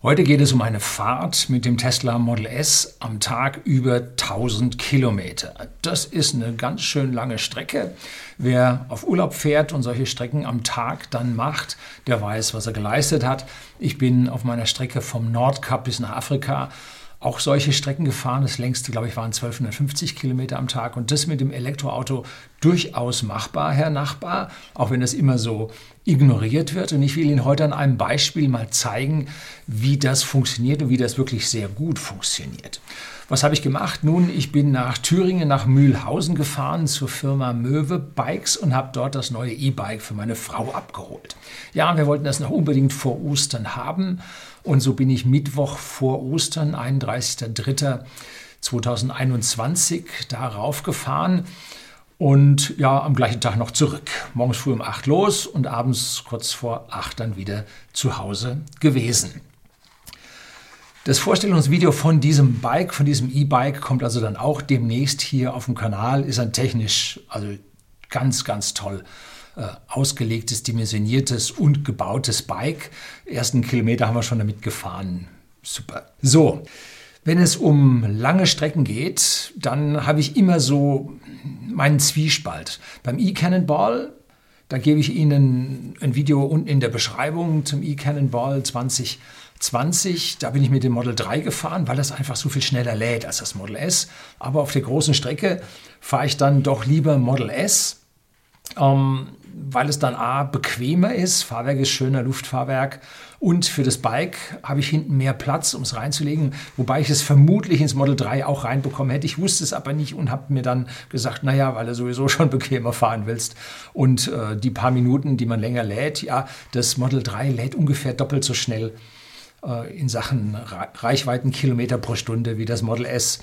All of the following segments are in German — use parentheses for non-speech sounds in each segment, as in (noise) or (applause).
Heute geht es um eine Fahrt mit dem Tesla Model S am Tag über 1000 Kilometer. Das ist eine ganz schön lange Strecke. Wer auf Urlaub fährt und solche Strecken am Tag dann macht, der weiß, was er geleistet hat. Ich bin auf meiner Strecke vom Nordkap bis nach Afrika auch solche Strecken gefahren. Das längste, glaube ich, waren 1250 Kilometer am Tag. Und das mit dem Elektroauto durchaus machbar, Herr Nachbar, auch wenn das immer so ignoriert wird. Und ich will Ihnen heute an einem Beispiel mal zeigen, wie das funktioniert und wie das wirklich sehr gut funktioniert. Was habe ich gemacht? Nun, ich bin nach Thüringen, nach Mühlhausen gefahren zur Firma Möwe Bikes und habe dort das neue E-Bike für meine Frau abgeholt. Ja, wir wollten das noch unbedingt vor Ostern haben und so bin ich Mittwoch vor Ostern, 31.03.2021, darauf gefahren und ja, am gleichen Tag noch zurück. Morgens früh um 8 los und abends kurz vor 8 dann wieder zu Hause gewesen. Das Vorstellungsvideo von diesem Bike, von diesem E-Bike, kommt also dann auch demnächst hier auf dem Kanal. Ist ein technisch, also ganz, ganz toll ausgelegtes, dimensioniertes und gebautes Bike. ersten Kilometer haben wir schon damit gefahren. Super. So, wenn es um lange Strecken geht, dann habe ich immer so meinen Zwiespalt. Beim E-Cannonball da gebe ich Ihnen ein Video unten in der Beschreibung zum E-Cannonball 2020. Da bin ich mit dem Model 3 gefahren, weil das einfach so viel schneller lädt als das Model S. Aber auf der großen Strecke fahre ich dann doch lieber Model S. Ähm, weil es dann A bequemer ist, Fahrwerk ist schöner Luftfahrwerk. Und für das Bike habe ich hinten mehr Platz, um es reinzulegen, wobei ich es vermutlich ins Model 3 auch reinbekommen hätte. Ich wusste es aber nicht und habe mir dann gesagt, naja, weil du sowieso (laughs) schon bequemer fahren willst. Und äh, die paar Minuten, die man länger lädt, ja, das Model 3 lädt ungefähr doppelt so schnell in Sachen Reichweiten Kilometer pro Stunde wie das Model S.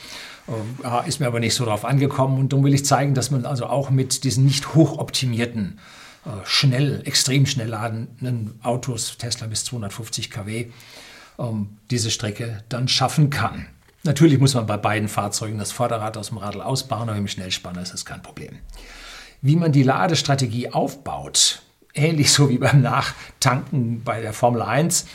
Äh, ist mir aber nicht so drauf angekommen und darum will ich zeigen, dass man also auch mit diesen nicht hochoptimierten äh, schnell, extrem schnell ladenden Autos, Tesla bis 250 kW, ähm, diese Strecke dann schaffen kann. Natürlich muss man bei beiden Fahrzeugen das Vorderrad aus dem Radl ausbauen, aber im Schnellspanner ist das kein Problem. Wie man die Ladestrategie aufbaut, ähnlich so wie beim Nachtanken bei der Formel 1, ähm,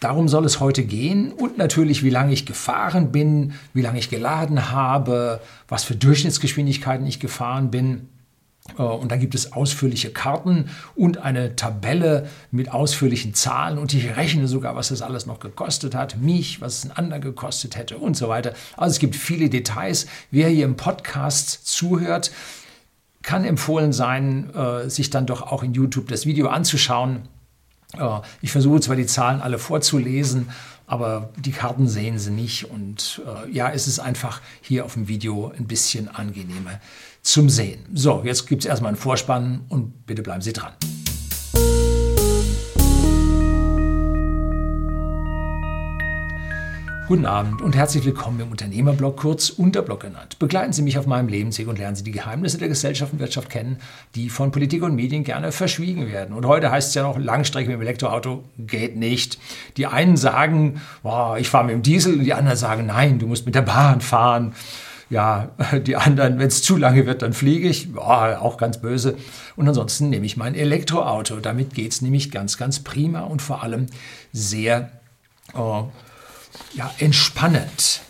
darum soll es heute gehen und natürlich, wie lange ich gefahren bin, wie lange ich geladen habe, was für Durchschnittsgeschwindigkeiten ich gefahren bin. Äh, und dann gibt es ausführliche Karten und eine Tabelle mit ausführlichen Zahlen. Und ich rechne sogar, was das alles noch gekostet hat, mich, was es ein anderer gekostet hätte und so weiter. Also es gibt viele Details. Wer hier im Podcast zuhört, kann empfohlen sein, äh, sich dann doch auch in YouTube das Video anzuschauen. Äh, ich versuche zwar die Zahlen alle vorzulesen, aber die Karten sehen sie nicht. Und ja, es ist einfach hier auf dem Video ein bisschen angenehmer zum Sehen. So, jetzt gibt es erstmal einen Vorspann und bitte bleiben Sie dran. Guten Abend und herzlich willkommen im Unternehmerblog, kurz Unterblog genannt. Begleiten Sie mich auf meinem Lebensweg und lernen Sie die Geheimnisse der Gesellschaft und Wirtschaft kennen, die von Politik und Medien gerne verschwiegen werden. Und heute heißt es ja noch, Langstrecke mit dem Elektroauto geht nicht. Die einen sagen, boah, ich fahre mit dem Diesel und die anderen sagen, nein, du musst mit der Bahn fahren ja, (laughs) die anderen, wenn es zu lange wird, dann fliege ich, ja, auch ganz böse. Und ansonsten nehme ich mein Elektroauto. Damit geht es nämlich ganz, ganz prima und vor allem sehr äh, ja, entspannend.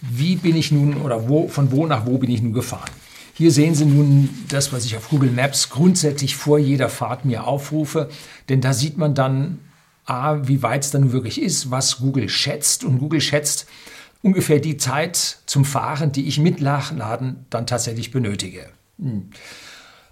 Wie bin ich nun oder wo, von wo nach wo bin ich nun gefahren? Hier sehen Sie nun das, was ich auf Google Maps grundsätzlich vor jeder Fahrt mir aufrufe, denn da sieht man dann, A, wie weit es dann wirklich ist, was Google schätzt. Und Google schätzt, ungefähr die Zeit zum Fahren, die ich mit Nachladen dann tatsächlich benötige. Hm.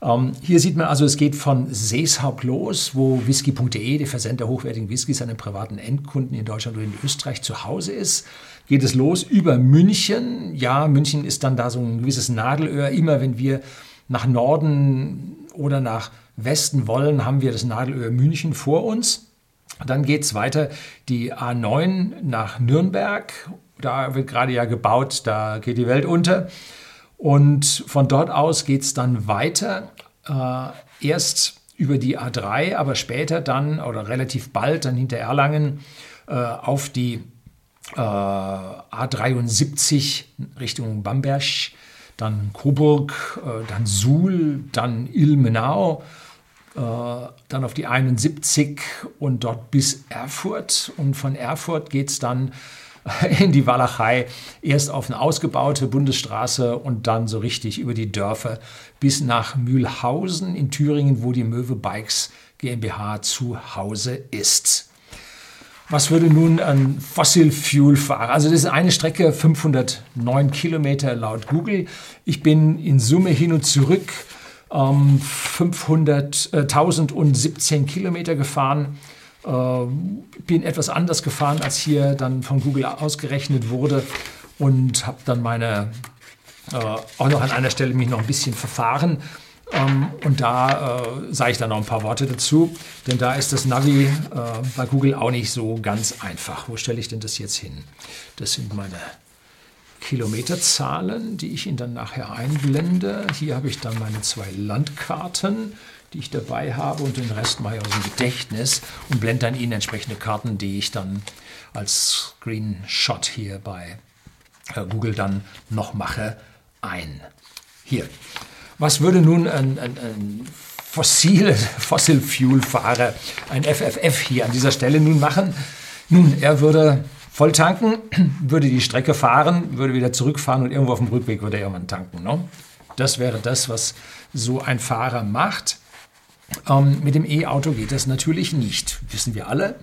Ähm, hier sieht man also, es geht von Seeshaupt los, wo whisky.de, der Versender hochwertigen Whiskys den privaten Endkunden in Deutschland oder in Österreich zu Hause ist. Geht es los über München. Ja, München ist dann da so ein gewisses Nadelöhr. Immer wenn wir nach Norden oder nach Westen wollen, haben wir das Nadelöhr München vor uns. Dann geht es weiter die A9 nach Nürnberg da wird gerade ja gebaut, da geht die Welt unter. Und von dort aus geht es dann weiter, äh, erst über die A3, aber später dann oder relativ bald dann hinter Erlangen äh, auf die äh, A73 Richtung Bamberg, dann Coburg, äh, dann Suhl, dann Ilmenau, dann auf die 71 und dort bis Erfurt. Und von Erfurt geht es dann (laughs) in die Walachei, erst auf eine ausgebaute Bundesstraße und dann so richtig über die Dörfer bis nach Mühlhausen in Thüringen, wo die Möwe Bikes GmbH zu Hause ist. Was würde nun ein Fossil Fuel Fahrer? Also das ist eine Strecke 509 Kilometer laut Google. Ich bin in Summe hin und zurück ähm, 500, äh, 1017 Kilometer gefahren. Äh, bin etwas anders gefahren, als hier dann von Google ausgerechnet wurde und habe dann meine äh, auch noch an einer Stelle mich noch ein bisschen verfahren. Ähm, und da äh, sage ich dann noch ein paar Worte dazu, denn da ist das Navi äh, bei Google auch nicht so ganz einfach. Wo stelle ich denn das jetzt hin? Das sind meine Kilometerzahlen, die ich Ihnen dann nachher einblende. Hier habe ich dann meine zwei Landkarten, die ich dabei habe und den Rest mache ich aus dem Gedächtnis und blende dann Ihnen entsprechende Karten, die ich dann als Screenshot hier bei äh, Google dann noch mache, ein. Hier. Was würde nun ein, ein, ein fossile, (laughs) Fossil Fuel Fahrer, ein FFF hier an dieser Stelle nun machen? Nun, er würde voll tanken, (clears throat) würde die Strecke fahren, würde wieder zurückfahren und irgendwo auf dem Rückweg würde er irgendwann tanken. Ne? Das wäre das, was so ein Fahrer macht. Ähm, mit dem E-Auto geht das natürlich nicht, wissen wir alle.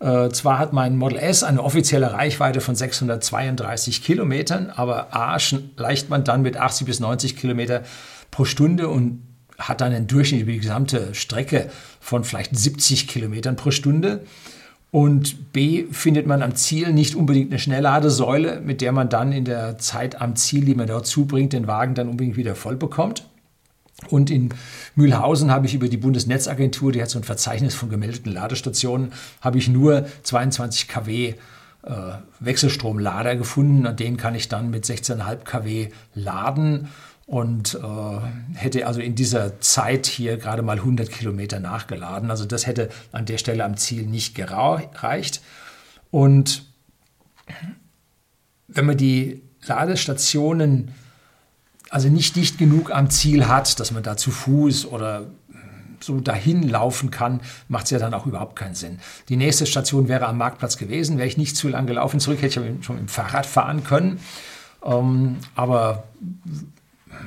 Äh, zwar hat mein Model S eine offizielle Reichweite von 632 Kilometern, aber A schleicht man dann mit 80 bis 90 Kilometer pro Stunde und hat dann einen Durchschnitt über die gesamte Strecke von vielleicht 70 Kilometern pro Stunde. Und B findet man am Ziel nicht unbedingt eine Schnellladesäule, mit der man dann in der Zeit am Ziel, die man dort zubringt, den Wagen dann unbedingt wieder voll bekommt. Und in Mühlhausen habe ich über die Bundesnetzagentur, die hat so ein Verzeichnis von gemeldeten Ladestationen, habe ich nur 22 kW äh, Wechselstromlader gefunden. An denen kann ich dann mit 16,5 kW laden und äh, hätte also in dieser Zeit hier gerade mal 100 Kilometer nachgeladen. Also das hätte an der Stelle am Ziel nicht gereicht. Und wenn man die Ladestationen also nicht dicht genug am Ziel hat, dass man da zu Fuß oder so dahin laufen kann, macht es ja dann auch überhaupt keinen Sinn. Die nächste Station wäre am Marktplatz gewesen. Wäre ich nicht zu lang gelaufen zurück, hätte ich schon dem Fahrrad fahren können. Ähm, aber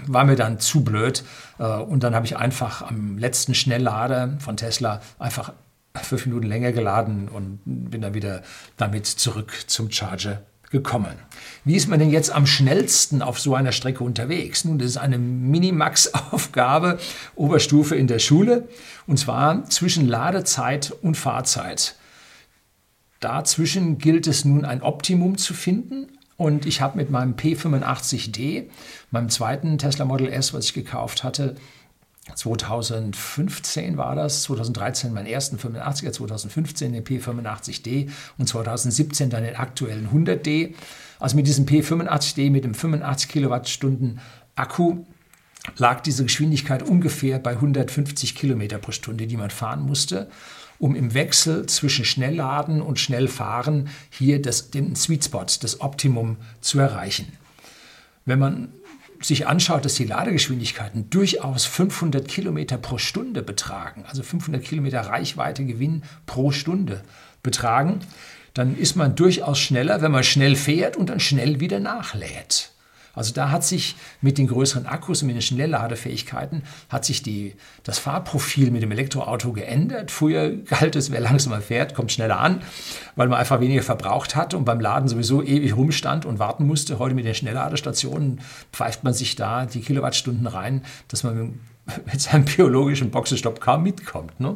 war mir dann zu blöd. Äh, und dann habe ich einfach am letzten Schnelllader von Tesla einfach fünf Minuten länger geladen und bin dann wieder damit zurück zum Charger gekommen. Wie ist man denn jetzt am schnellsten auf so einer Strecke unterwegs? Nun, das ist eine Minimax-Aufgabe, (laughs) Oberstufe in der Schule, und zwar zwischen Ladezeit und Fahrzeit. Dazwischen gilt es nun ein Optimum zu finden, und ich habe mit meinem P85D, meinem zweiten Tesla Model S, was ich gekauft hatte, 2015 war das, 2013 meinen ersten 85er, 2015 den P85D und 2017 dann den aktuellen 100D. Also mit diesem P85D mit dem 85 Kilowattstunden Akku lag diese Geschwindigkeit ungefähr bei 150 Kilometer pro Stunde, die man fahren musste um im Wechsel zwischen Schnellladen und Schnellfahren hier das, den Sweet Spot, das Optimum zu erreichen. Wenn man sich anschaut, dass die Ladegeschwindigkeiten durchaus 500 Kilometer pro Stunde betragen, also 500 Kilometer Reichweite-Gewinn pro Stunde betragen, dann ist man durchaus schneller, wenn man schnell fährt und dann schnell wieder nachlädt. Also da hat sich mit den größeren Akkus und mit den Schnellladefähigkeiten hat sich die, das Fahrprofil mit dem Elektroauto geändert. Früher galt es, wer langsamer fährt, kommt schneller an, weil man einfach weniger verbraucht hat und beim Laden sowieso ewig rumstand und warten musste. Heute mit den Schnellladestationen pfeift man sich da die Kilowattstunden rein, dass man mit seinem biologischen Boxenstopp kaum mitkommt. Ne?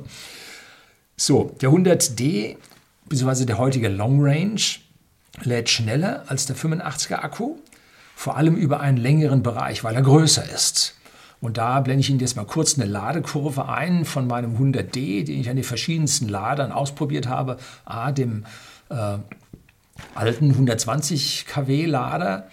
So, der 100D, beziehungsweise der heutige Long Range, lädt schneller als der 85er Akku vor allem über einen längeren Bereich, weil er größer ist. Und da blende ich Ihnen jetzt mal kurz eine Ladekurve ein von meinem 100D, den ich an den verschiedensten Ladern ausprobiert habe. A, dem äh, alten 120 kW Lader,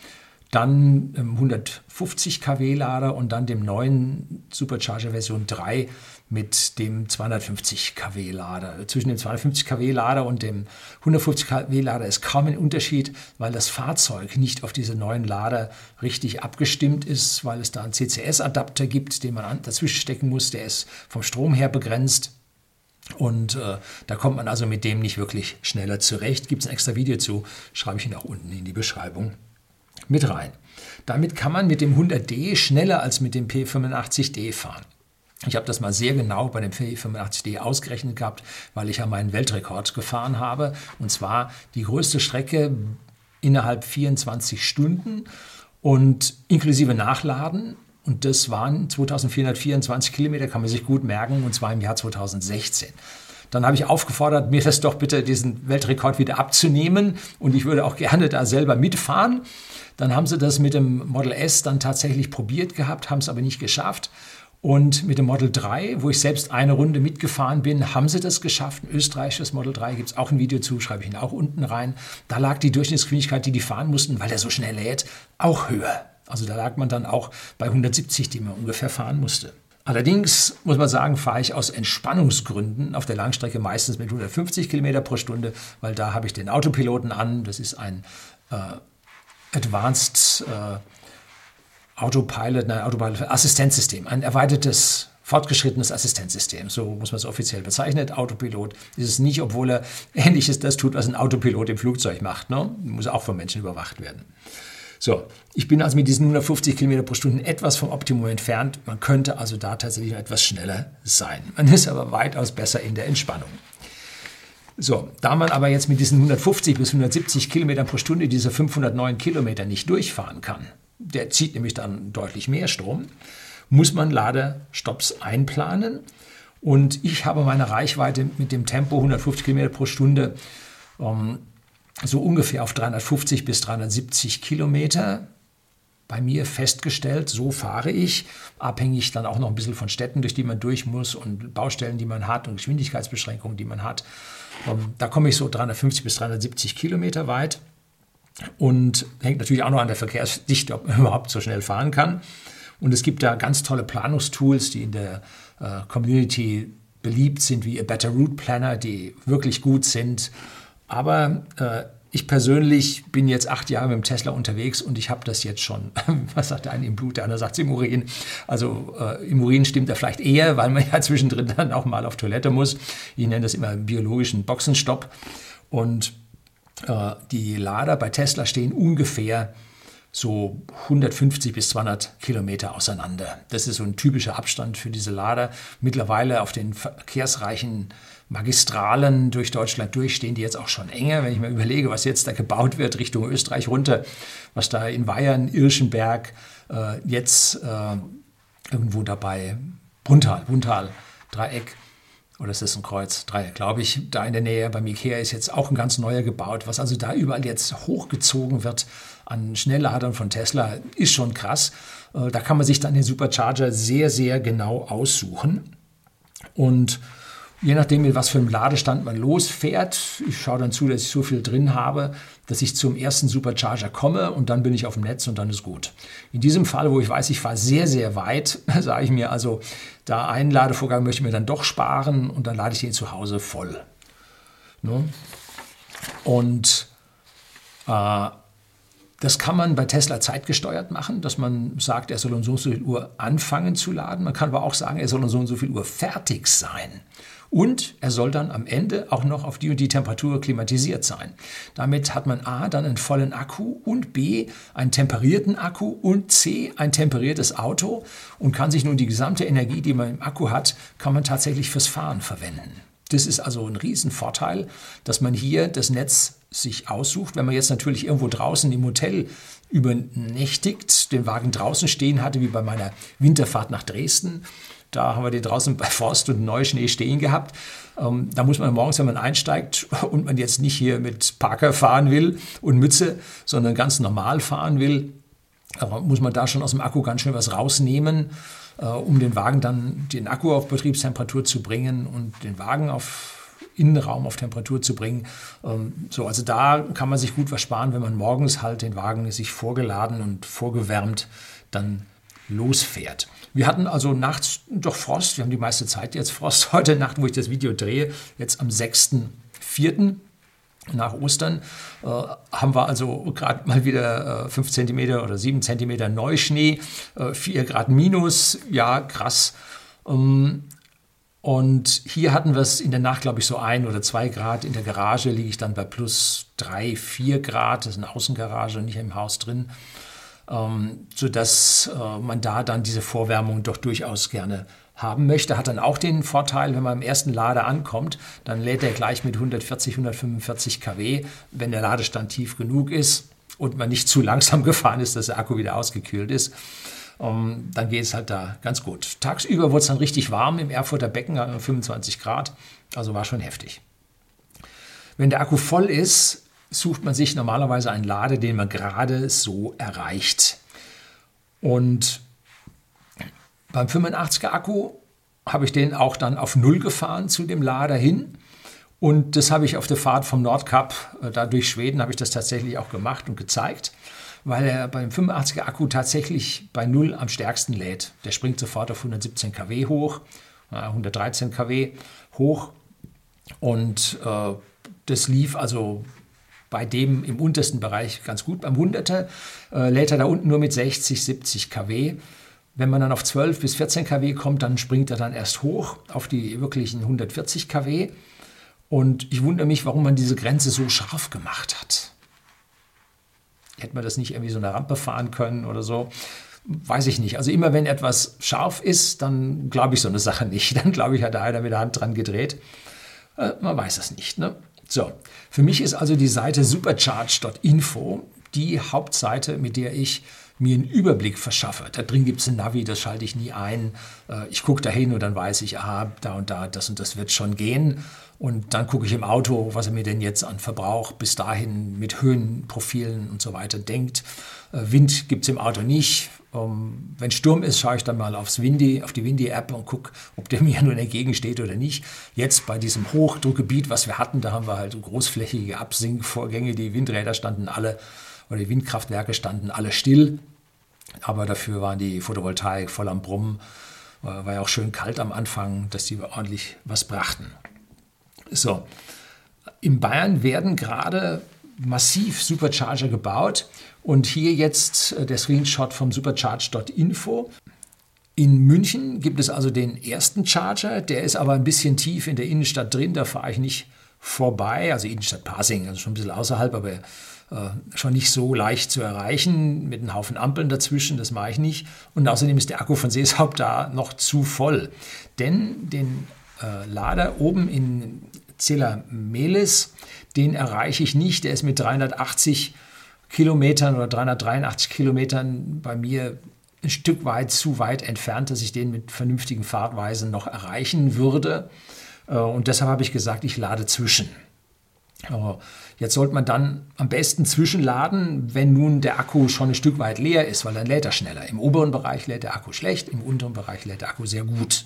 dann 150 kW Lader und dann dem neuen Supercharger Version 3 mit dem 250 kW Lader. Zwischen dem 250 kW Lader und dem 150 kW Lader ist kaum ein Unterschied, weil das Fahrzeug nicht auf diese neuen Lader richtig abgestimmt ist, weil es da einen CCS-Adapter gibt, den man dazwischen stecken muss, der ist vom Strom her begrenzt. Und äh, da kommt man also mit dem nicht wirklich schneller zurecht. Gibt es ein extra Video zu, schreibe ich Ihnen auch unten in die Beschreibung mit rein. Damit kann man mit dem 100D schneller als mit dem P85D fahren. Ich habe das mal sehr genau bei dem P85D ausgerechnet gehabt, weil ich ja meinen Weltrekord gefahren habe. Und zwar die größte Strecke innerhalb 24 Stunden und inklusive Nachladen. Und das waren 2424 Kilometer, kann man sich gut merken, und zwar im Jahr 2016. Dann habe ich aufgefordert, mir das doch bitte diesen Weltrekord wieder abzunehmen und ich würde auch gerne da selber mitfahren. Dann haben sie das mit dem Model S dann tatsächlich probiert gehabt, haben es aber nicht geschafft. Und mit dem Model 3, wo ich selbst eine Runde mitgefahren bin, haben sie das geschafft. Ein österreichisches Model 3 gibt es auch ein Video zu, schreibe ich Ihnen auch unten rein. Da lag die Durchschnittsgeschwindigkeit, die die fahren mussten, weil er so schnell lädt, auch höher. Also da lag man dann auch bei 170, die man ungefähr fahren musste. Allerdings muss man sagen, fahre ich aus Entspannungsgründen auf der Langstrecke meistens mit 150 km pro Stunde, weil da habe ich den Autopiloten an. Das ist ein äh, Advanced äh, Autopilot, nein, Autopilot, Assistenzsystem, ein erweitertes fortgeschrittenes Assistenzsystem, so muss man es offiziell bezeichnen. Autopilot ist es nicht, obwohl er (laughs) ähnliches das tut, was ein Autopilot im Flugzeug macht. Ne? Muss auch von Menschen überwacht werden. So, ich bin also mit diesen 150 km pro Stunde etwas vom Optimum entfernt. Man könnte also da tatsächlich etwas schneller sein. Man ist aber weitaus besser in der Entspannung. So, da man aber jetzt mit diesen 150 bis 170 Kilometern pro Stunde diese 509 Kilometer nicht durchfahren kann, der zieht nämlich dann deutlich mehr Strom, muss man Ladestops einplanen. Und ich habe meine Reichweite mit dem Tempo 150 Kilometer pro Stunde ähm, so ungefähr auf 350 bis 370 Kilometer bei mir festgestellt. So fahre ich, abhängig dann auch noch ein bisschen von Städten, durch die man durch muss und Baustellen, die man hat und Geschwindigkeitsbeschränkungen, die man hat. Ähm, da komme ich so 350 bis 370 Kilometer weit. Und hängt natürlich auch noch an der Verkehrsdichte, ob man (laughs) überhaupt so schnell fahren kann. Und es gibt da ganz tolle Planungstools, die in der äh, Community beliebt sind, wie A Better Route Planner, die wirklich gut sind. Aber äh, ich persönlich bin jetzt acht Jahre mit dem Tesla unterwegs und ich habe das jetzt schon, (laughs) was sagt der eine im Blut, der andere sagt es im Urin. Also äh, im Urin stimmt er vielleicht eher, weil man (laughs) ja zwischendrin dann auch mal auf Toilette muss. Ich nenne das immer biologischen Boxenstopp. Und die Lader bei Tesla stehen ungefähr so 150 bis 200 Kilometer auseinander. Das ist so ein typischer Abstand für diese Lader. Mittlerweile auf den verkehrsreichen Magistralen durch Deutschland durchstehen die jetzt auch schon enger. Wenn ich mir überlege, was jetzt da gebaut wird Richtung Österreich runter, was da in Weyern, Irschenberg, äh, jetzt äh, irgendwo dabei, Bruntal, Bruntal, Dreieck, oder ist das ein Kreuz? Drei, glaube ich, da in der Nähe beim Ikea ist jetzt auch ein ganz neuer gebaut. Was also da überall jetzt hochgezogen wird an Schnellladern von Tesla, ist schon krass. Äh, da kann man sich dann den Supercharger sehr, sehr genau aussuchen. Und je nachdem, mit was für einem Ladestand man losfährt, ich schaue dann zu, dass ich so viel drin habe, dass ich zum ersten Supercharger komme und dann bin ich auf dem Netz und dann ist gut. In diesem Fall, wo ich weiß, ich fahre sehr, sehr weit, (laughs) sage ich mir also, da einen Ladevorgang möchte ich mir dann doch sparen und dann lade ich den zu Hause voll. Ne? Und äh, das kann man bei Tesla zeitgesteuert machen, dass man sagt, er soll um so und so viel Uhr anfangen zu laden. Man kann aber auch sagen, er soll um so und so viel Uhr fertig sein. Und er soll dann am Ende auch noch auf die und die Temperatur klimatisiert sein. Damit hat man A dann einen vollen Akku und B einen temperierten Akku und C ein temperiertes Auto und kann sich nun die gesamte Energie, die man im Akku hat, kann man tatsächlich fürs Fahren verwenden. Das ist also ein Riesenvorteil, dass man hier das Netz sich aussucht. Wenn man jetzt natürlich irgendwo draußen im Hotel übernächtigt, den Wagen draußen stehen hatte, wie bei meiner Winterfahrt nach Dresden, da haben wir den draußen bei Forst und Neuschnee stehen gehabt. Ähm, da muss man morgens, wenn man einsteigt (laughs) und man jetzt nicht hier mit Parker fahren will und Mütze, sondern ganz normal fahren will, muss man da schon aus dem Akku ganz schön was rausnehmen, äh, um den Wagen dann, den Akku auf Betriebstemperatur zu bringen und den Wagen auf Innenraum auf Temperatur zu bringen. Ähm, so, also da kann man sich gut was sparen, wenn man morgens halt den Wagen sich vorgeladen und vorgewärmt dann losfährt. Wir hatten also nachts doch Frost, wir haben die meiste Zeit jetzt Frost. (laughs) Heute Nacht, wo ich das Video drehe, jetzt am 6.4. nach Ostern, äh, haben wir also gerade mal wieder äh, 5 cm oder 7 cm Neuschnee, äh, 4 Grad minus, ja krass. Ähm, und hier hatten wir es in der Nacht, glaube ich, so ein oder zwei Grad. In der Garage liege ich dann bei plus drei, vier Grad. Das ist eine Außengarage, nicht im Haus drin. Ähm, sodass äh, man da dann diese Vorwärmung doch durchaus gerne haben möchte. Hat dann auch den Vorteil, wenn man im ersten Lader ankommt, dann lädt er gleich mit 140, 145 kW, wenn der Ladestand tief genug ist und man nicht zu langsam (laughs) gefahren ist, dass der Akku wieder ausgekühlt ist. Um, ähm, dann geht es halt da ganz gut. Tagsüber wurde es dann richtig warm im Erfurter Becken, 25 Grad, also war schon heftig. Wenn der Akku voll ist, sucht man sich normalerweise einen Lade, den man gerade so erreicht. Und beim 85er Akku habe ich den auch dann auf Null gefahren zu dem Lader hin. Und das habe ich auf der Fahrt vom Nordkap, äh, da durch Schweden, habe ich das tatsächlich auch gemacht und gezeigt weil er beim 85er Akku tatsächlich bei Null am stärksten lädt. Der springt sofort auf 117 kW hoch, 113 kW hoch und äh, das lief also bei dem im untersten Bereich ganz gut. Beim 100er äh, lädt er da unten nur mit 60, 70 kW. Wenn man dann auf 12 bis 14 kW kommt, dann springt er dann erst hoch auf die wirklichen 140 kW. Und ich wundere mich, warum man diese Grenze so scharf gemacht hat. Hätte man das nicht irgendwie so eine Rampe fahren können oder so? Weiß ich nicht. Also immer wenn etwas scharf ist, dann glaube ich so eine Sache nicht. (laughs) Dann glaube ich, hat da einer mit der Hand dran gedreht. Äh, man weiß es nicht. Ne? So, für mich ist also die Seite supercharge.info die Hauptseite, mit der ich mir einen Überblick verschaffe. Da drin gibt es ein Navi, das schalte ich nie ein. Äh, ich gucke da hin und dann weiß ich, aha, da und da, das und das wird schon gehen. Und dann gucke ich im Auto, was er mir denn jetzt an Verbrauch bis dahin mit Höhenprofilen und so weiter denkt. Äh, Wind gibt es im Auto nicht. Um, wenn Sturm ist, schaue ich dann mal aufs Windy, auf die Windy-App und gucke, ob der (laughs) mir nun entgegensteht oder nicht. Jetzt bei diesem Hochdruckgebiet, was wir hatten, da haben wir halt großflächige Absinkvorgänge. Die Windräder standen alle oder die Windkraftwerke standen alle still. Aber dafür waren die Photovoltaik voll am Brummen. War ja auch schön kalt am Anfang, dass die ordentlich was brachten. So, in Bayern werden gerade massiv Supercharger gebaut. Und hier jetzt äh, der Screenshot vom supercharge.info. In München gibt es also den ersten Charger, der ist aber ein bisschen tief in der Innenstadt drin, da fahre ich nicht vorbei, also Innenstadt Pasing, also schon ein bisschen außerhalb, aber äh, schon nicht so leicht zu erreichen, mit einem Haufen Ampeln dazwischen, das mache ich nicht. Und außerdem ist der Akku von Seeshaupt da noch zu voll. Denn den äh, Lader oben in Zella Melis, den erreiche ich nicht. Der ist mit 380 Kilometern oder 383 Kilometern bei mir ein Stück weit zu weit entfernt, dass ich den mit vernünftigen Fahrtweisen noch erreichen würde. Äh, und deshalb habe ich gesagt, ich lade zwischen. Jetzt sollte man dann am besten zwischenladen, wenn nun der Akku schon ein Stück weit leer ist, weil dann lädt er schneller. Im oberen Bereich lädt der Akku schlecht, im unteren Bereich lädt der Akku sehr gut.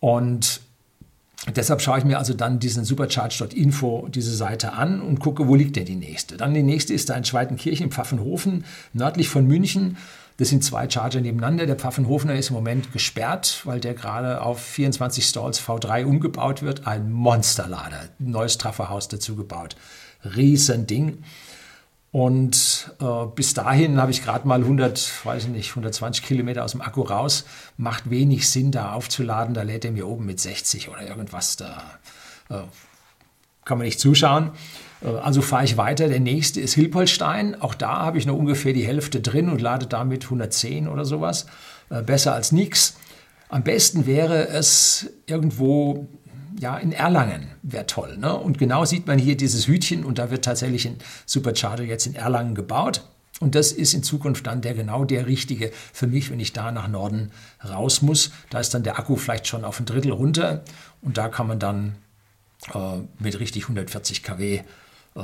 Und deshalb schaue ich mir also dann diesen supercharge.info, diese Seite an und gucke, wo liegt denn die nächste. Dann die nächste ist da in Schweitenkirchen in Pfaffenhofen, nördlich von München. Das sind zwei Charger nebeneinander. Der Pfaffenhofener ist im Moment gesperrt, weil der gerade auf 24 Stalls V3 umgebaut wird. Ein Monsterlader, neues Trafferhaus dazu gebaut. Riesending. Und äh, bis dahin habe ich gerade mal 100, weiß ich nicht, 120 Kilometer aus dem Akku raus. Macht wenig Sinn, da aufzuladen. Da lädt er mir oben mit 60 oder irgendwas. Da äh, kann man nicht zuschauen. Äh, also fahre ich weiter. Der nächste ist Hilpolstein. Auch da habe ich noch ungefähr die Hälfte drin und lade damit 110 oder sowas. Äh, besser als nichts. Am besten wäre es irgendwo ja, in Erlangen wäre toll. Ne? Und genau sieht man hier dieses Hütchen und da wird tatsächlich ein Supercharger jetzt in Erlangen gebaut. Und das ist in Zukunft dann der genau der richtige für mich, wenn ich da nach Norden raus muss. Da ist dann der Akku vielleicht schon auf ein Drittel runter und da kann man dann äh, mit richtig 140 kW äh,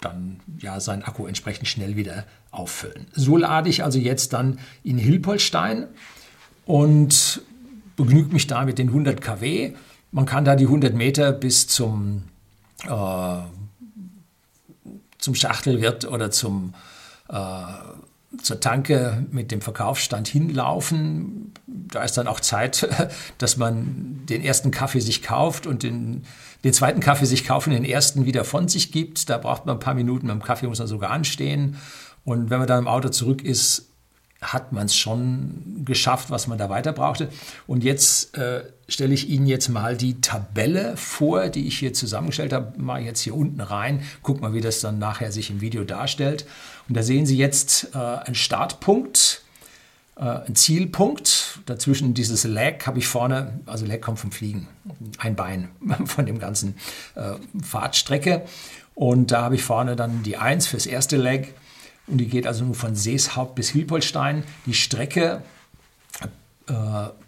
dann ja seinen Akku entsprechend schnell wieder auffüllen. So lade ich also jetzt dann in Hilpolstein und begnügt mich da mit den 100 kW. Man kann da die 100 Meter bis zum, äh, zum Schachtelwirt oder zum, äh, zur Tanke mit dem Verkaufsstand hinlaufen. Da ist dann auch Zeit, (laughs) dass man den ersten Kaffee sich kauft und den, den zweiten Kaffee sich kaufen, den ersten wieder von sich gibt. Da braucht man ein paar Minuten, beim Kaffee muss man sogar anstehen. Und wenn man dann im Auto zurück ist, hat man es schon geschafft, was man da weiter brauchte. Und jetzt äh, stelle ich Ihnen jetzt mal die Tabelle vor, die ich hier zusammengestellt habe. Mal jetzt hier unten rein. Guck mal, wie das dann nachher sich im Video darstellt. Und da sehen Sie jetzt äh, einen Startpunkt, äh, einen Zielpunkt. Dazwischen dieses Lag habe ich vorne, also Lag kommt vom Fliegen, ein Bein (laughs) von dem ganzen äh, Fahrtstrecke. Und da habe ich vorne dann die 1 fürs erste Leg und die geht also nur von Seeshaupt bis Hilpolstein. Die Strecke,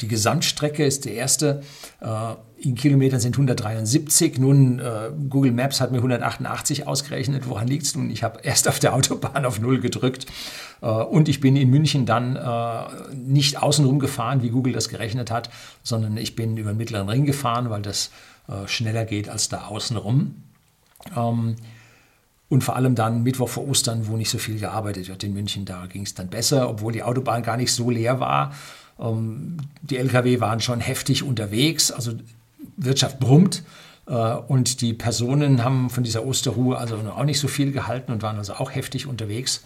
die Gesamtstrecke ist der erste. Äh, in Kilometern sind 173. Nun, äh, Google Maps hat mir 188 ausgerechnet. Woran liegt es nun? Ich habe erst auf der Autobahn auf Null gedrückt. Äh, und ich bin in München dann äh, nicht außenrum gefahren, wie Google das gerechnet hat, sondern ich bin über den mittleren Ring gefahren, weil das äh, schneller geht als da außenrum. Ähm, und vor allem dann Mittwoch vor Ostern, wo nicht so viel gearbeitet wird in München, da ging es dann besser, obwohl die Autobahn gar nicht so leer war. Ähm, die Lkw waren schon heftig unterwegs, also Wirtschaft brummt. Äh, und die Personen haben von dieser Osterruhe also auch nicht so viel gehalten und waren also auch heftig unterwegs.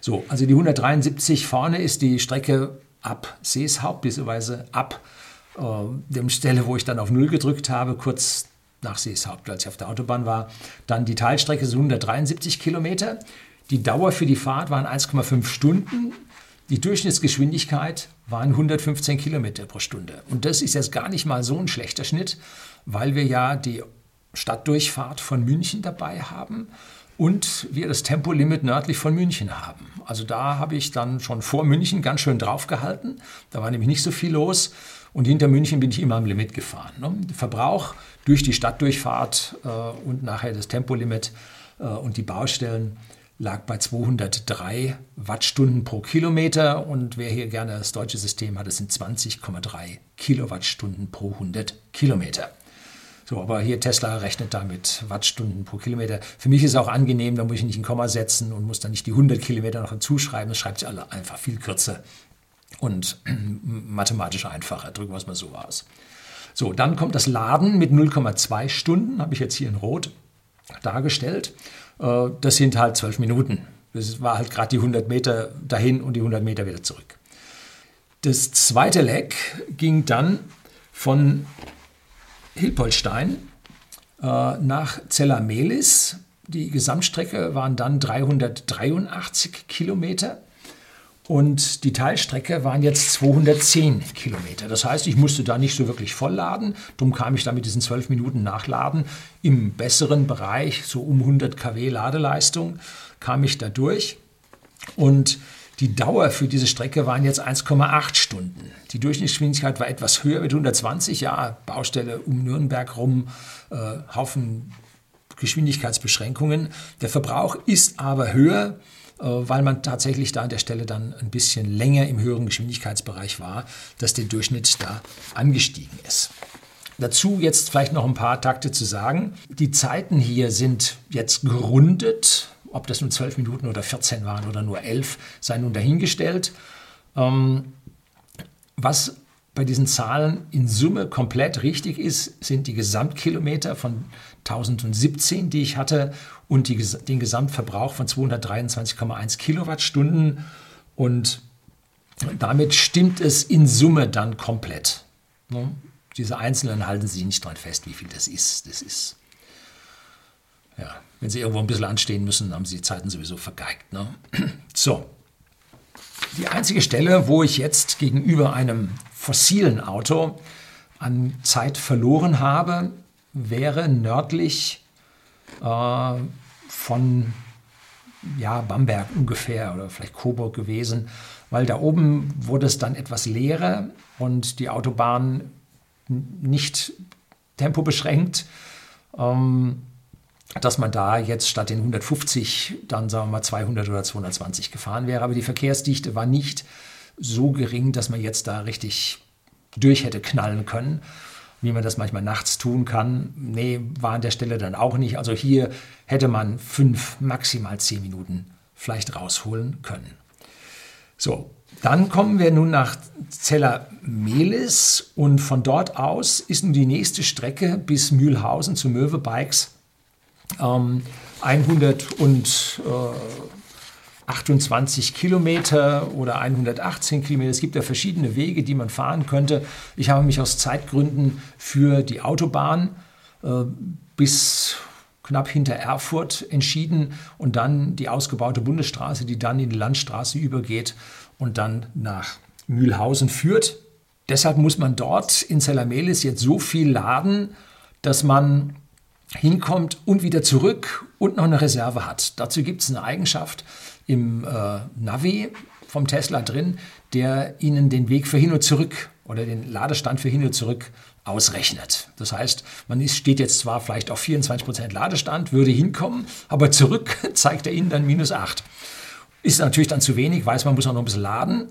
So, also die 173 vorne ist die Strecke ab Seeshaupt, beziehungsweise ab äh, dem Stelle, wo ich dann auf Null gedrückt habe, kurz nach Seeshaupt, als ich auf der Autobahn war. Dann die Teilstrecke sind 173 Kilometer. Die Dauer für die Fahrt waren 1,5 Stunden. Die Durchschnittsgeschwindigkeit waren 115 Kilometer pro Stunde. Und das ist jetzt gar nicht mal so ein schlechter Schnitt, weil wir ja die Stadtdurchfahrt von München dabei haben und wir das Tempolimit nördlich von München haben. Also da habe ich dann schon vor München ganz schön draufgehalten. Da war nämlich nicht so viel los. Und hinter München bin ich immer am Limit gefahren. Ne? Verbrauch durch die Stadtdurchfahrt äh, und nachher das Tempolimit äh, und die Baustellen lag bei 203 Wattstunden pro Kilometer. Und wer hier gerne das deutsche System hat, das sind 20,3 Kilowattstunden pro 100 Kilometer. So, aber hier Tesla rechnet damit Wattstunden pro Kilometer. Für mich ist es auch angenehm, da muss ich nicht ein Komma setzen und muss dann nicht die 100 Kilometer noch hinzuschreiben. Das schreibt sich alle einfach viel kürzer und (clears throat) mathematisch einfacher. Drücken wir es mal so aus. So, dann kommt das Laden mit 0,2 Stunden, habe ich jetzt hier in Rot dargestellt. Äh, das sind halt 12 Minuten. Das war halt gerade die 100 Meter dahin und die 100 Meter wieder zurück. Das zweite Leck ging dann von Hilpolstein äh, nach Zellamelis. Die Gesamtstrecke waren dann 383 Kilometer. Und die Teilstrecke waren jetzt 210 Kilometer. Das heißt, ich musste da nicht so wirklich vollladen. Darum kam ich da mit diesen 12 Minuten Nachladen im besseren Bereich, so um 100 kW Ladeleistung, kam ich da durch. Und die Dauer für diese Strecke waren jetzt 1,8 Stunden. Die Durchschnittsgeschwindigkeit war etwas höher mit 120. Ja, Baustelle um Nürnberg rum, äh, Haufen Geschwindigkeitsbeschränkungen. Der Verbrauch ist aber höher weil man tatsächlich da an der Stelle dann ein bisschen länger im höheren Geschwindigkeitsbereich war, dass der Durchschnitt da angestiegen ist. Dazu jetzt vielleicht noch ein paar Takte zu sagen. Die Zeiten hier sind jetzt gerundet. Ob das nun 12 Minuten oder 14 waren oder nur 11, sei nun dahingestellt. Ähm, was bei diesen Zahlen in Summe komplett richtig ist, sind die Gesamtkilometer von 1017, die ich hatte, und die, den Gesamtverbrauch von 223,1 Kilowattstunden. Und damit stimmt es in Summe dann komplett. Ne? Diese Einzelnen halten sich nicht dran fest, wie viel das ist. Das ist, ja, wenn Sie irgendwo ein bisschen anstehen müssen, haben Sie die Zeiten sowieso vergeigt. Ne? So, die einzige Stelle, wo ich jetzt gegenüber einem fossilen Auto an Zeit verloren habe, wäre nördlich äh, von ja, Bamberg ungefähr oder vielleicht Coburg gewesen, weil da oben wurde es dann etwas leerer und die Autobahn nicht tempobeschränkt, ähm, dass man da jetzt statt den 150 dann sagen wir mal 200 oder 220 gefahren wäre. Aber die Verkehrsdichte war nicht so gering, dass man jetzt da richtig durch hätte knallen können, wie man das manchmal nachts tun kann. Nee, war an der Stelle dann auch nicht. Also hier hätte man fünf, maximal zehn Minuten vielleicht rausholen können. So, dann kommen wir nun nach Zeller-Melis und von dort aus ist nun die nächste Strecke bis Mühlhausen zu Möwe Bikes ähm, 128 Kilometer oder 118 Kilometer. Es gibt ja verschiedene Wege, die man fahren könnte. Ich habe mich aus Zeitgründen für die Autobahn äh, bis knapp hinter Erfurt entschieden und dann die ausgebaute Bundesstraße, die dann in die Landstraße übergeht und dann nach Mühlhausen führt. Deshalb muss man dort in Zellamelis jetzt so viel laden, dass man hinkommt und wieder zurück und noch eine Reserve hat. Dazu gibt es eine Eigenschaft im äh, Navi vom Tesla drin, der Ihnen den Weg für hin und zurück oder den Ladestand für hin und zurück ausrechnet. Das heißt, man ist, steht jetzt zwar vielleicht auf 24% Ladestand, würde hinkommen, aber zurück (laughs) zeigt er Ihnen dann minus 8. Ist natürlich dann zu wenig, weiß man, muss auch noch ein bisschen laden.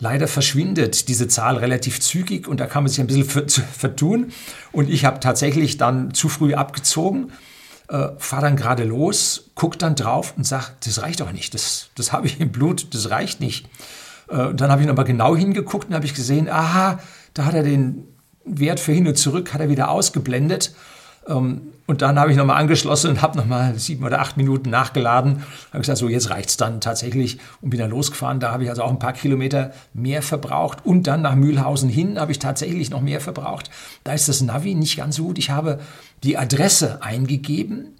Leider verschwindet diese Zahl relativ zügig und da kann man sich ein bisschen vertun. Und ich habe tatsächlich dann zu früh abgezogen, äh, fahre dann gerade los, gucke dann drauf und sage, das reicht doch nicht, das, das habe ich im Blut, das reicht nicht. Äh, und dann habe ich nochmal genau hingeguckt und habe ich gesehen, aha, da hat er den Wert für hin und zurück, hat er wieder ausgeblendet. Ähm, und dann habe ich nochmal angeschlossen und habe nochmal sieben oder acht Minuten nachgeladen. Habe gesagt, so jetzt reicht es dann tatsächlich und bin dann losgefahren. Da habe ich also auch ein paar Kilometer mehr verbraucht. Und dann nach Mühlhausen hin habe ich tatsächlich noch mehr verbraucht. Da ist das Navi nicht ganz so gut. Ich habe die Adresse eingegeben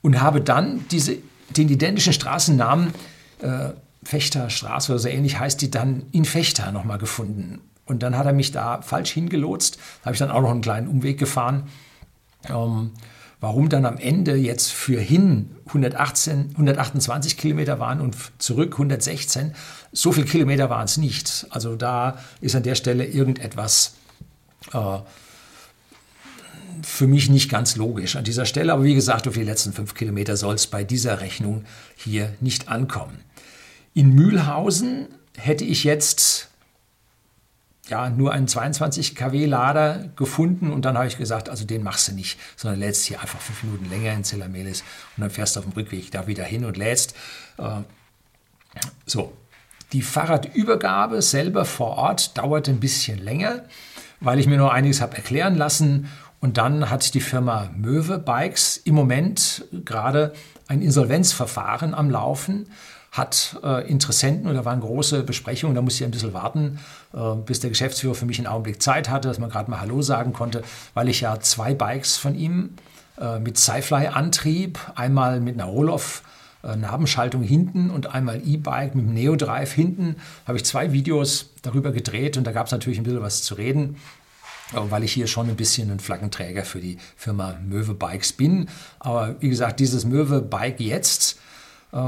und habe dann diese, den identischen Straßennamen, äh, Fechterstraße oder so ähnlich heißt die, dann in Fechter nochmal gefunden. Und dann hat er mich da falsch hingelotst. Da habe ich dann auch noch einen kleinen Umweg gefahren. Ähm, Warum dann am Ende jetzt für hin 118, 128 Kilometer waren und zurück 116, so viele Kilometer waren es nicht. Also da ist an der Stelle irgendetwas äh, für mich nicht ganz logisch an dieser Stelle. Aber wie gesagt, auf die letzten fünf Kilometer soll es bei dieser Rechnung hier nicht ankommen. In Mühlhausen hätte ich jetzt ja, nur einen 22 kW Lader gefunden und dann habe ich gesagt, also den machst du nicht, sondern lädst hier einfach fünf Minuten länger in Zellamelis und dann fährst du auf dem Rückweg da wieder hin und lädst. Äh, so, die Fahrradübergabe selber vor Ort dauerte ein bisschen länger, weil ich mir noch einiges habe erklären lassen und dann hat die Firma Möwe Bikes im Moment gerade ein Insolvenzverfahren am Laufen hat äh, Interessenten da waren große Besprechungen, da musste ich ein bisschen warten, äh, bis der Geschäftsführer für mich einen Augenblick Zeit hatte, dass man gerade mal Hallo sagen konnte, weil ich ja zwei Bikes von ihm äh, mit Sci-Fly-Antrieb, einmal mit einer Roloff äh, Nabenschaltung hinten und einmal E-Bike mit dem Neo-Drive hinten, habe ich zwei Videos darüber gedreht und da gab es natürlich ein bisschen was zu reden äh, weil ich hier schon ein bisschen ein Flaggenträger für die Firma Möwe Bikes bin. Aber wie gesagt, dieses Möwe Bike jetzt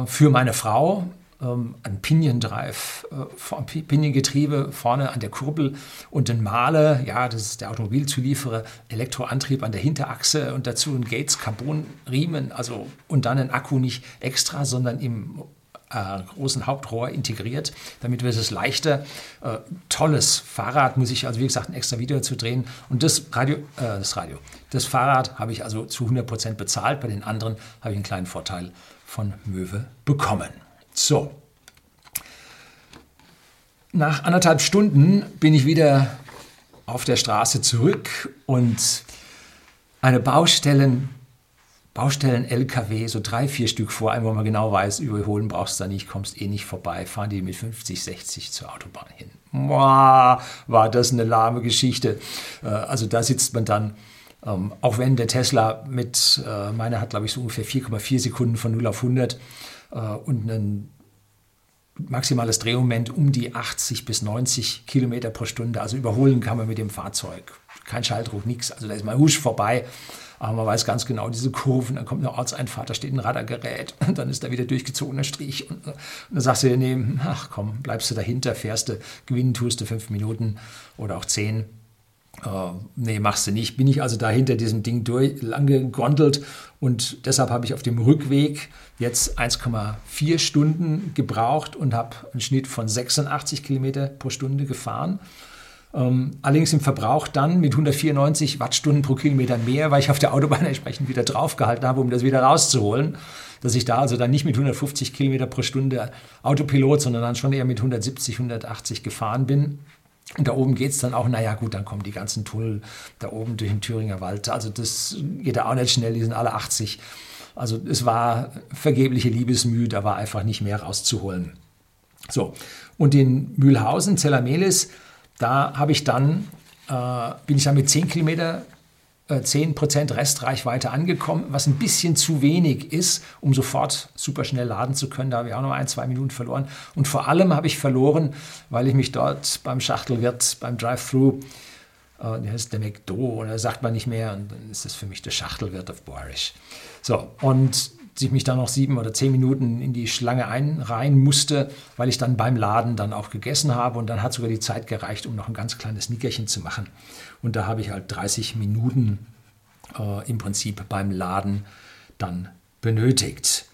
für meine Frau ähm, ein Pinion Drive, äh, Pinion-Getriebe vorne an der Kurbel und ein Male, ja, das ist der Automobilzulieferer, Elektroantrieb an der Hinterachse und dazu ein Gates Carbon-Riemen, also und dann ein Akku nicht extra, sondern im äh, großen Hauptrohr integriert. Damit wird es leichter. Äh, tolles Fahrrad, muss ich also wie gesagt ein extra Video zu drehen. Und das Radio, äh, das Radio, das Fahrrad habe ich also zu 100% bezahlt. Bei den anderen habe ich einen kleinen Vorteil von Möwe bekommen. So. Nach anderthalb Stunden bin ich wieder auf der Straße zurück und eine Baustellen, Baustellen-LKW, so drei, vier Stück vor einem, wo man genau weiß, überholen brauchst du da nicht, kommst eh nicht vorbei, fahren die mit 50, 60 zur Autobahn hin. Boah, war das eine lahme Geschichte. Äh, also da sitzt man dann ähm, auch wenn der Tesla mit, äh, meiner hat glaube ich so ungefähr 4,4 Sekunden von 0 auf 100 äh, und ein maximales Drehmoment um die 80 bis 90 Kilometer pro Stunde. Also überholen kann man mit dem Fahrzeug. Kein Schalldruck, nichts. Also da ist mal husch vorbei. Aber man weiß ganz genau, diese Kurven, dann kommt eine Ortseinfahrt, da steht ein Radargerät (laughs) und dann ist da wieder durchgezogener Strich. Und, und dann sagst du dir, nee, ach komm, bleibst du dahinter, fährst du, gewinnen tust du fünf Minuten oder auch zehn Uh, nee, machst du nicht. Bin ich also da hinter diesem Ding durch, lang gegondelt und deshalb habe ich auf dem Rückweg jetzt 1,4 Stunden gebraucht und habe einen Schnitt von 86 Kilometer pro Stunde gefahren. Ähm, allerdings im Verbrauch dann mit 194 Wattstunden pro Kilometer mehr, weil ich auf der Autobahn (laughs) entsprechend wieder draufgehalten habe, um das wieder rauszuholen. dass ich da also dann nicht mit 150 Kilometer pro Stunde Autopilot, sondern dann schon eher mit 170, 180 gefahren bin. Und da oben geht es dann auch, naja gut, dann kommen die ganzen Tunnel da oben durch den Thüringer Wald. Also das geht da auch nicht schnell, die sind alle 80. Also es war vergebliche Liebesmüh, da war einfach nicht mehr rauszuholen. So, und in Mühlhausen, Zellamelis, da habe ich dann, äh, bin ich dann mit 10 Kilometer 10% äh, Restreichweite angekommen, was ein bisschen zu wenig ist, um sofort super schnell laden zu können. Da habe ich auch noch ein, zwei Minuten verloren. Und vor allem habe ich verloren, weil ich mich dort beim Schachtelwirt, beim Drive-Thru, äh, der heißt der McDo, oder sagt man nicht mehr, und dann ist das für mich der Schachtelwirt auf Boirish. So, und ich mich dann noch sieben oder zehn Minuten in die Schlange einreihen musste, weil ich dann beim Laden dann auch gegessen habe und dann hat sogar die Zeit gereicht, um noch ein ganz kleines Nickerchen zu machen. Und da habe ich halt 30 Minuten äh, im Prinzip beim Laden dann benötigt.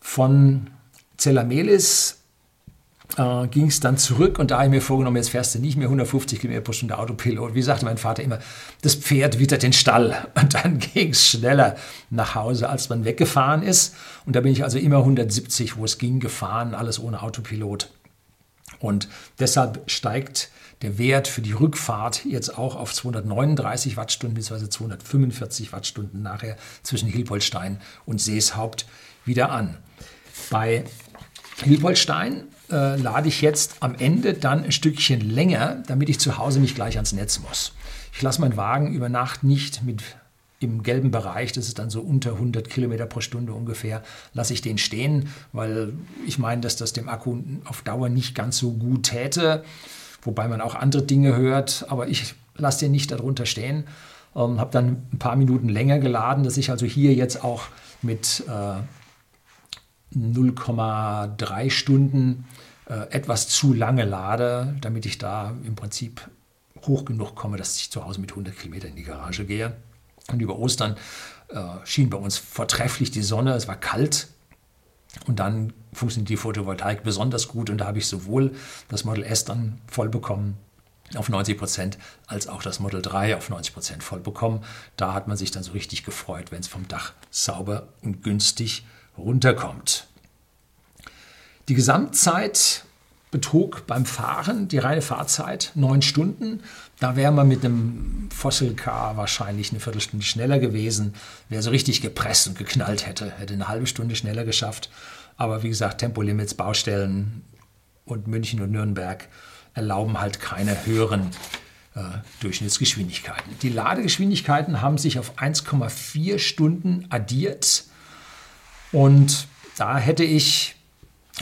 Von Zellamelis äh, ging es dann zurück und da habe ich mir vorgenommen, jetzt fährst du nicht mehr 150 km pro Stunde Autopilot. Wie sagte mein Vater immer, das Pferd wittert den Stall. (laughs) Und dann ging es schneller nach Hause, als man weggefahren ist. Und da bin ich also immer 170, wo es ging, gefahren, alles ohne Autopilot. Und deshalb steigt der Wert für die Rückfahrt jetzt auch auf 239 Wattstunden bzw. 245 Wattstunden nachher zwischen Hilpolstein und Seeshaupt wieder an. Bei Hilpolstein äh, lade ich jetzt am Ende dann ein Stückchen länger, damit ich zu Hause nicht gleich ans Netz muss. Ich lasse meinen Wagen über Nacht nicht mit im gelben Bereich, das ist dann so unter 100 Kilometer pro Stunde ungefähr, lasse ich den stehen, weil ich meine, dass das dem Akku auf Dauer nicht ganz so gut täte, wobei man auch andere Dinge hört, aber ich lasse den nicht darunter stehen, ähm, habe dann ein paar Minuten länger geladen, dass ich also hier jetzt auch mit äh, 0,3 Stunden äh, etwas zu lange lade, damit ich da im Prinzip hoch genug komme, dass ich zu Hause mit 100 Kilometer in die Garage gehe. Und über Ostern äh, schien bei uns vortrefflich die Sonne, es war kalt. Und dann funktioniert die Photovoltaik besonders gut und da habe ich sowohl das Model S dann voll bekommen auf 90 Prozent, als auch das Model 3 auf 90 Prozent voll bekommen. Da hat man sich dann so richtig gefreut, wenn es vom Dach sauber und günstig runterkommt. Die Gesamtzeit betrug beim Fahren, die reine Fahrzeit, neun Stunden. Da wäre man mit einem Fossil Car wahrscheinlich eine Viertelstunde schneller gewesen. Wer so richtig gepresst und geknallt hätte, hätte eine halbe Stunde schneller geschafft. Aber wie gesagt, Tempolimits, Baustellen und München und Nürnberg erlauben halt keine höheren äh, Durchschnittsgeschwindigkeiten. Die Ladegeschwindigkeiten haben sich auf 1,4 Stunden addiert. Und da hätte ich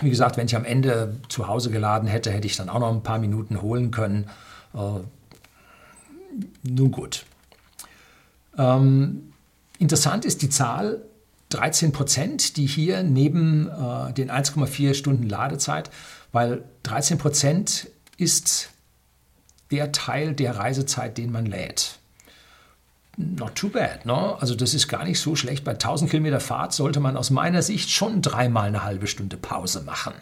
wie gesagt, wenn ich am Ende zu Hause geladen hätte, hätte ich dann auch noch ein paar Minuten holen können. Äh, nun gut. Ähm, interessant ist die Zahl 13 Prozent, die hier neben äh, den 1,4 Stunden Ladezeit, weil 13 Prozent ist der Teil der Reisezeit, den man lädt not too bad. Ne? Also das ist gar nicht so schlecht. Bei 1000 Kilometer Fahrt sollte man aus meiner Sicht schon dreimal eine halbe Stunde Pause machen.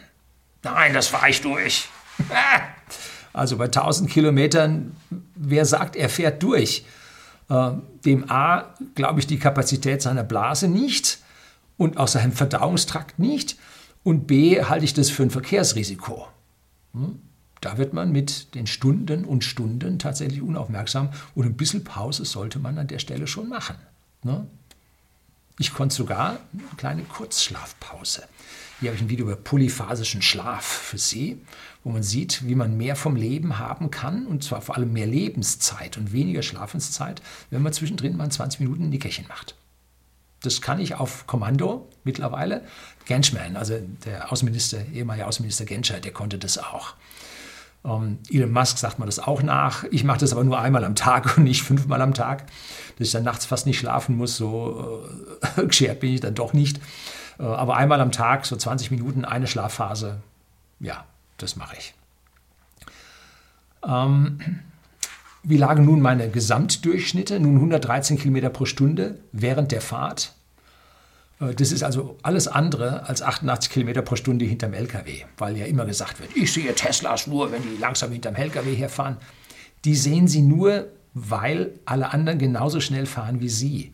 Nein, das fahre ich durch. (laughs) also bei 1000 Kilometern, wer sagt, er fährt durch? Äh, dem A glaube ich die Kapazität seiner Blase nicht und auch seinem Verdauungstrakt nicht. Und B halte ich das für ein Verkehrsrisiko. Hm? Da wird man mit den Stunden und Stunden tatsächlich unaufmerksam und ein bisschen Pause sollte man an der Stelle schon machen. Ne? Ich konnte sogar eine kleine Kurzschlafpause. Hier habe ich ein Video über polyphasischen Schlaf für Sie, wo man sieht, wie man mehr vom Leben haben kann und zwar vor allem mehr Lebenszeit und weniger Schlafenszeit, wenn man zwischendrin mal 20 Minuten Nickerchen macht. Das kann ich auf Kommando mittlerweile. Genschman, also der Außenminister, ehemaliger Außenminister Genscher, der konnte das auch. Ähm, Elon Musk sagt man das auch nach. Ich mache das aber nur einmal am Tag und nicht fünfmal am Tag, dass ich dann nachts fast nicht schlafen muss. So äh, (laughs) geschert bin ich dann doch nicht. Äh, aber einmal am Tag, so 20 Minuten, eine Schlafphase, ja, das mache ich. Ähm, wie lagen nun meine Gesamtdurchschnitte? Nun 113 Kilometer pro Stunde während der Fahrt. Äh, das ist also alles andere als 88 Kilometer pro Stunde hinterm LKW, weil ja immer gesagt wird, ich sehe Teslas nur, wenn die langsam hinterm LKW herfahren. Die sehen sie nur, weil alle anderen genauso schnell fahren wie sie.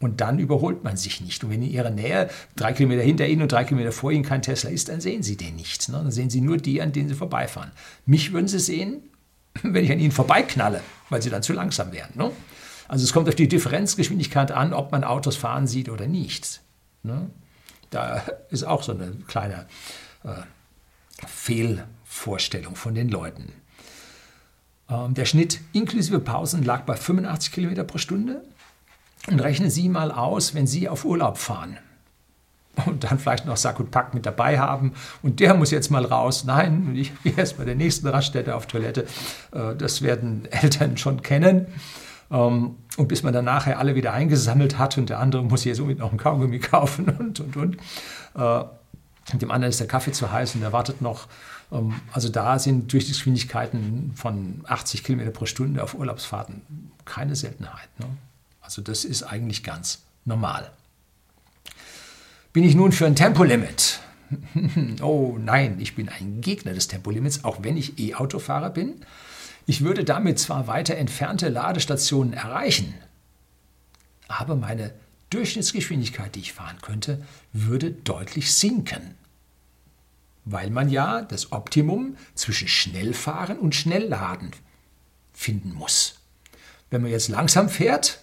Und dann überholt man sich nicht. Und wenn in Ihrer Nähe drei Kilometer hinter Ihnen und drei Kilometer vor Ihnen kein Tesla ist, dann sehen Sie den nicht. Ne? Dann sehen Sie nur die, an denen Sie vorbeifahren. Mich würden Sie sehen, (laughs) wenn ich an Ihnen vorbeiknalle, weil Sie dann zu langsam wären. Ne? Also es kommt auf die Differenzgeschwindigkeit an, ob man Autos fahren sieht oder nicht. Ne? Da ist auch so eine kleine äh, Fehlvorstellung von den Leuten. Ähm, der Schnitt inklusive Pausen lag bei 85 Kilometer pro Stunde. Und rechnen Sie mal aus, wenn Sie auf Urlaub fahren und dann vielleicht noch Sack und Pack mit dabei haben und der muss jetzt mal raus. Nein, ich gehe (laughs) erst bei der nächsten Raststätte auf Toilette. Äh, das werden Eltern schon kennen. Ähm, und bis man dann nachher alle wieder eingesammelt hat und der andere muss jetzt unbedingt noch einen Kaugummi (laughs) kaufen und, und, und. Äh, und dem anderen ist der Kaffee zu heiß und er wartet noch. Ähm, also da sind Durchschnittsgeschwindigkeiten von 80 Kilometer pro Stunde auf Urlaubsfahrten keine Seltenheit. Ne? Also das ist eigentlich ganz normal. Bin ich nun für ein Tempolimit? (laughs) oh nein, ich bin ein Gegner des Tempolimits, auch wenn ich E-Autofahrer bin. Ich würde damit zwar weiter entfernte Ladestationen erreichen, aber meine Durchschnittsgeschwindigkeit, die ich fahren könnte, würde deutlich sinken. Weil man ja das Optimum zwischen Schnellfahren und Schnellladen finden muss. Wenn man jetzt langsam fährt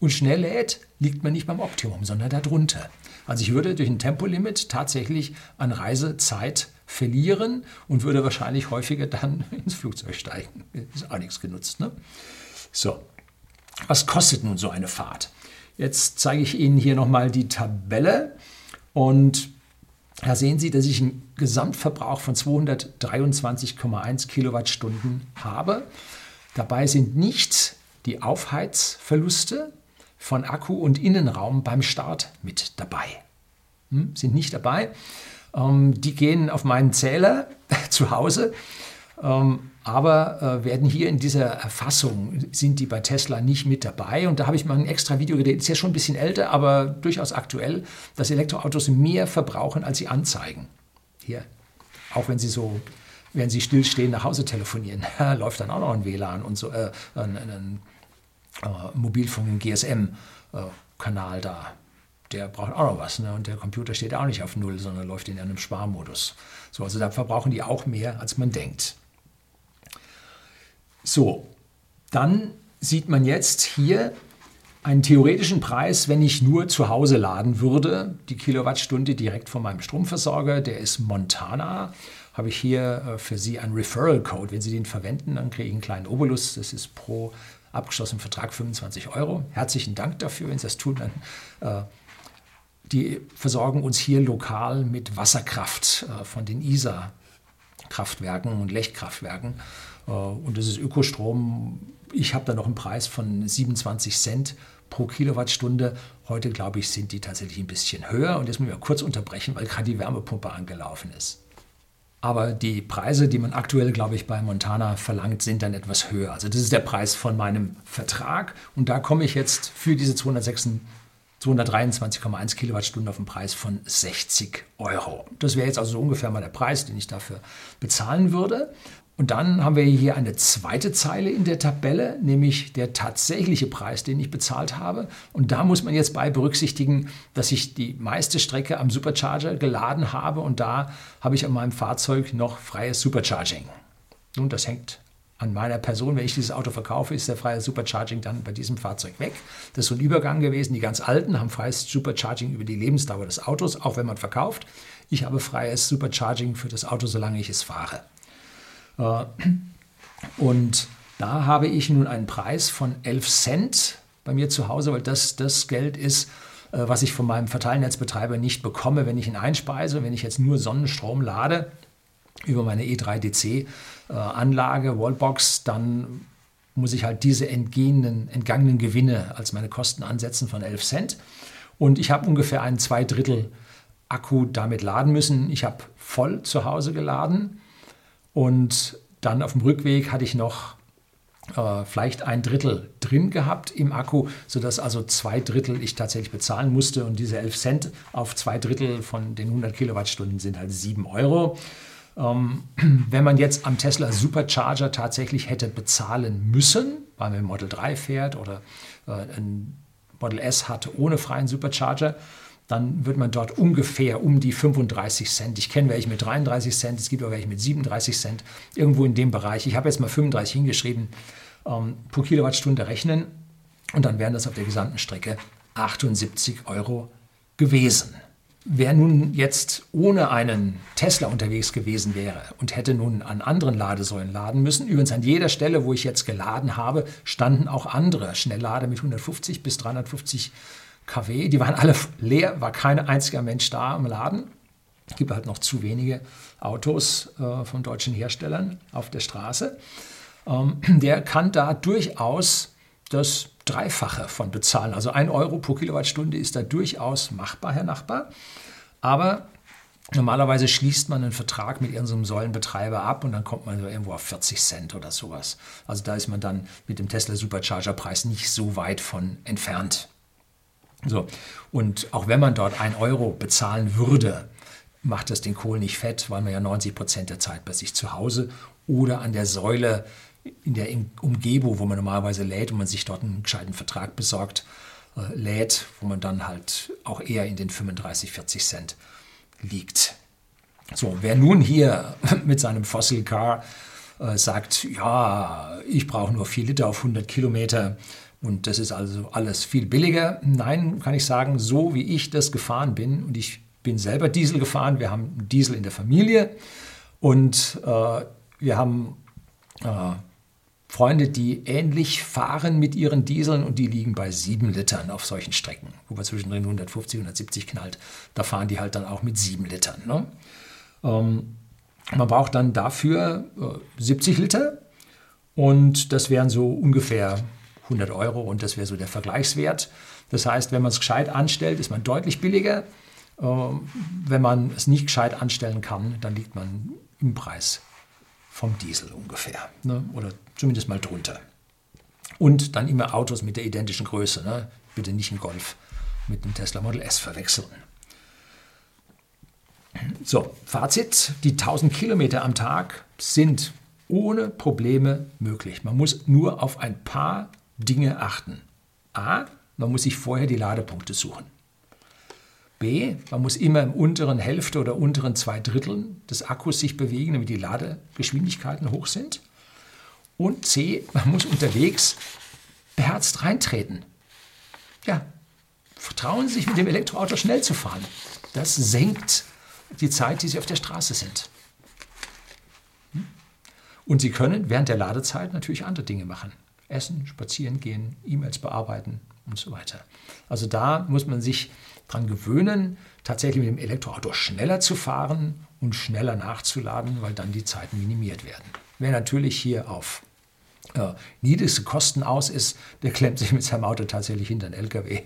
und schnell lädt, liegt man nicht beim Optimum, sondern darunter. Also ich würde durch ein Tempolimit tatsächlich an Reisezeit verlieren und würde wahrscheinlich häufiger dann (laughs) ins Flugzeug steigen. Ist auch nichts genutzt. Ne? So, was kostet nun so eine Fahrt? Jetzt zeige ich Ihnen hier nochmal die Tabelle und da sehen Sie, dass ich einen Gesamtverbrauch von 223,1 Kilowattstunden habe. Dabei sind nicht die Aufheizverluste von Akku und Innenraum beim Start mit dabei. Hm, sind nicht dabei. Ähm, die gehen auf meinen Zähler (laughs) zu Hause, ähm, aber äh, werden hier in dieser Erfassung, sind die bei Tesla nicht mit dabei. Und da habe ich mal ein extra Video gedreht, ist ja schon ein bisschen älter, aber durchaus aktuell, dass Elektroautos mehr verbrauchen, als sie anzeigen. Hier, auch wenn sie so wenn sie stillstehen nach Hause telefonieren, (laughs) läuft dann auch noch ein WLAN und so, äh, ein, ein, ein äh, Mobilfunk, GSM-Kanal äh, da der braucht auch noch was. Ne? Und der Computer steht auch nicht auf Null, sondern läuft in einem Sparmodus. So, also da verbrauchen die auch mehr, als man denkt. So, dann sieht man jetzt hier einen theoretischen Preis, wenn ich nur zu Hause laden würde. Die Kilowattstunde direkt von meinem Stromversorger, der ist Montana. Habe ich hier äh, für Sie einen Referral-Code. Wenn Sie den verwenden, dann kriege ich einen kleinen Obolus. Das ist pro abgeschlossenen Vertrag 25 Euro. Herzlichen Dank dafür. Wenn Sie das tun, dann äh, die versorgen uns hier lokal mit Wasserkraft äh, von den ISA-Kraftwerken und Lechkraftwerken. Äh, und das ist Ökostrom. Ich habe da noch einen Preis von 27 Cent pro Kilowattstunde. Heute, glaube ich, sind die tatsächlich ein bisschen höher. Und jetzt ich mal kurz unterbrechen, weil gerade die Wärmepumpe angelaufen ist. Aber die Preise, die man aktuell, glaube ich, bei Montana verlangt, sind dann etwas höher. Also das ist der Preis von meinem Vertrag. Und da komme ich jetzt für diese 206 223,1 Kilowattstunden auf einen Preis von 60 Euro. Das wäre jetzt also so ungefähr mal der Preis, den ich dafür bezahlen würde. Und dann haben wir hier eine zweite Zeile in der Tabelle, nämlich der tatsächliche Preis, den ich bezahlt habe. Und da muss man jetzt bei berücksichtigen, dass ich die meiste Strecke am Supercharger geladen habe und da habe ich an meinem Fahrzeug noch freies Supercharging. Nun, das hängt an meiner Person, wenn ich dieses Auto verkaufe, ist der freie Supercharging dann bei diesem Fahrzeug weg. Das ist so ein Übergang gewesen. Die ganz Alten haben freies Supercharging über die Lebensdauer des Autos, auch wenn man verkauft. Ich habe freies Supercharging für das Auto, solange ich es fahre. Äh, und da habe ich nun einen Preis von 11 Cent bei mir zu Hause, weil das das Geld ist, äh, was ich von meinem Verteilnetzbetreiber nicht bekomme, wenn ich ihn einspeise. Wenn ich jetzt nur Sonnenstrom lade über meine E3DC, äh, Wallbox, dann muss ich halt diese entgehenden, entgangenen Gewinne als meine Kosten ansetzen von 11 Cent. Und ich habe ungefähr einen zwei Drittel Akku damit laden müssen. Ich habe voll zu Hause geladen und dann auf dem Rückweg hatte ich noch äh, vielleicht ein Drittel drin gehabt im Akku, sodass also zwei Drittel ich tatsächlich bezahlen musste. Und diese 11 Cent auf zwei Drittel von den 100 Kilowattstunden sind halt 7 Euro. Ähm, (clears throat) wenn man jetzt am Tesla Supercharger tatsächlich hätte bezahlen müssen, weil man Model 3 fährt oder äh, ein Model S hat ohne freien Supercharger, dann wird man dort ungefähr um die 35 Cent. Ich kenne welche mit 33 Cent, es gibt auch welche mit 37 Cent, irgendwo in dem Bereich. Ich habe jetzt mal 35 hingeschrieben, ähm, pro Kilowattstunde rechnen und dann wären das auf der gesamten Strecke 78 Euro gewesen. Wer nun jetzt ohne einen Tesla unterwegs gewesen wäre und hätte nun an anderen Ladesäulen laden müssen, übrigens an jeder Stelle, wo ich jetzt geladen habe, standen auch andere Schnelllader mit 150 bis 350 kW. Die waren alle leer, war kein einziger Mensch da am Laden. Es gibt halt noch zu wenige Autos äh, von deutschen Herstellern auf der Straße. Ähm, der kann da durchaus das Dreifache von bezahlen. Also ein Euro pro Kilowattstunde ist da durchaus machbar, Herr Nachbar. Aber normalerweise schließt man einen Vertrag mit irgendeinem Säulenbetreiber ab und dann kommt man so irgendwo auf 40 Cent oder sowas. Also da ist man dann mit dem Tesla Supercharger Preis nicht so weit von entfernt. So. Und auch wenn man dort ein Euro bezahlen würde, macht das den Kohl nicht fett, weil man ja 90 Prozent der Zeit bei sich zu Hause oder an der Säule in der Umgebung, wo man normalerweise lädt und man sich dort einen gescheiten Vertrag besorgt, äh, lädt, wo man dann halt auch eher in den 35, 40 Cent liegt. So, wer nun hier (laughs) mit seinem Fossil Car äh, sagt, ja, ich brauche nur 4 Liter auf 100 Kilometer und das ist also alles viel billiger. Nein, kann ich sagen, so wie ich das gefahren bin und ich bin selber Diesel gefahren, wir haben Diesel in der Familie und äh, wir haben äh, Freunde, die ähnlich fahren mit ihren Dieseln und die liegen bei 7 Litern auf solchen Strecken, wo man zwischendrin 150, 170 knallt. Da fahren die halt dann auch mit 7 Litern. Ne? Ähm, man braucht dann dafür äh, 70 Liter und das wären so ungefähr 100 Euro und das wäre so der Vergleichswert. Das heißt, wenn man es gescheit anstellt, ist man deutlich billiger. Ähm, wenn man es nicht gescheit anstellen kann, dann liegt man im Preis vom Diesel ungefähr. Ne? Oder zumindest mal drunter. Und dann immer Autos mit der identischen Größe. Ne? Bitte nicht einen Golf mit einem Tesla Model S verwechseln. So, Fazit: Die 1000 Kilometer am Tag sind ohne Probleme möglich. Man muss nur auf ein paar Dinge achten. A, man muss sich vorher die Ladepunkte suchen. B, man muss immer im unteren Hälfte oder unteren zwei Dritteln des Akkus sich bewegen, damit die Ladegeschwindigkeiten hoch sind. Und C, man muss unterwegs beherzt reintreten. Ja, vertrauen Sie sich mit dem Elektroauto schnell zu fahren. Das senkt die Zeit, die Sie auf der Straße sind. Hm? Und Sie können während der Ladezeit natürlich andere Dinge machen. Essen, spazieren gehen, E-Mails bearbeiten und so weiter. Also da muss man sich daran gewöhnen, tatsächlich mit dem Elektroauto schneller zu fahren und schneller nachzuladen, weil dann die Zeiten minimiert werden. Wer natürlich hier auf äh, niedrigste Kosten aus ist, der klemmt sich mit seinem Auto tatsächlich hinter den LKW.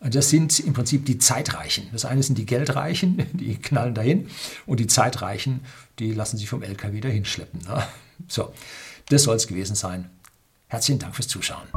Das sind im Prinzip die Zeitreichen. Das eine sind die Geldreichen, (laughs) die knallen dahin, und die Zeitreichen, die lassen sich vom LKW dahin schleppen. Ne? So, das soll es gewesen sein. Herzlichen Dank fürs Zuschauen.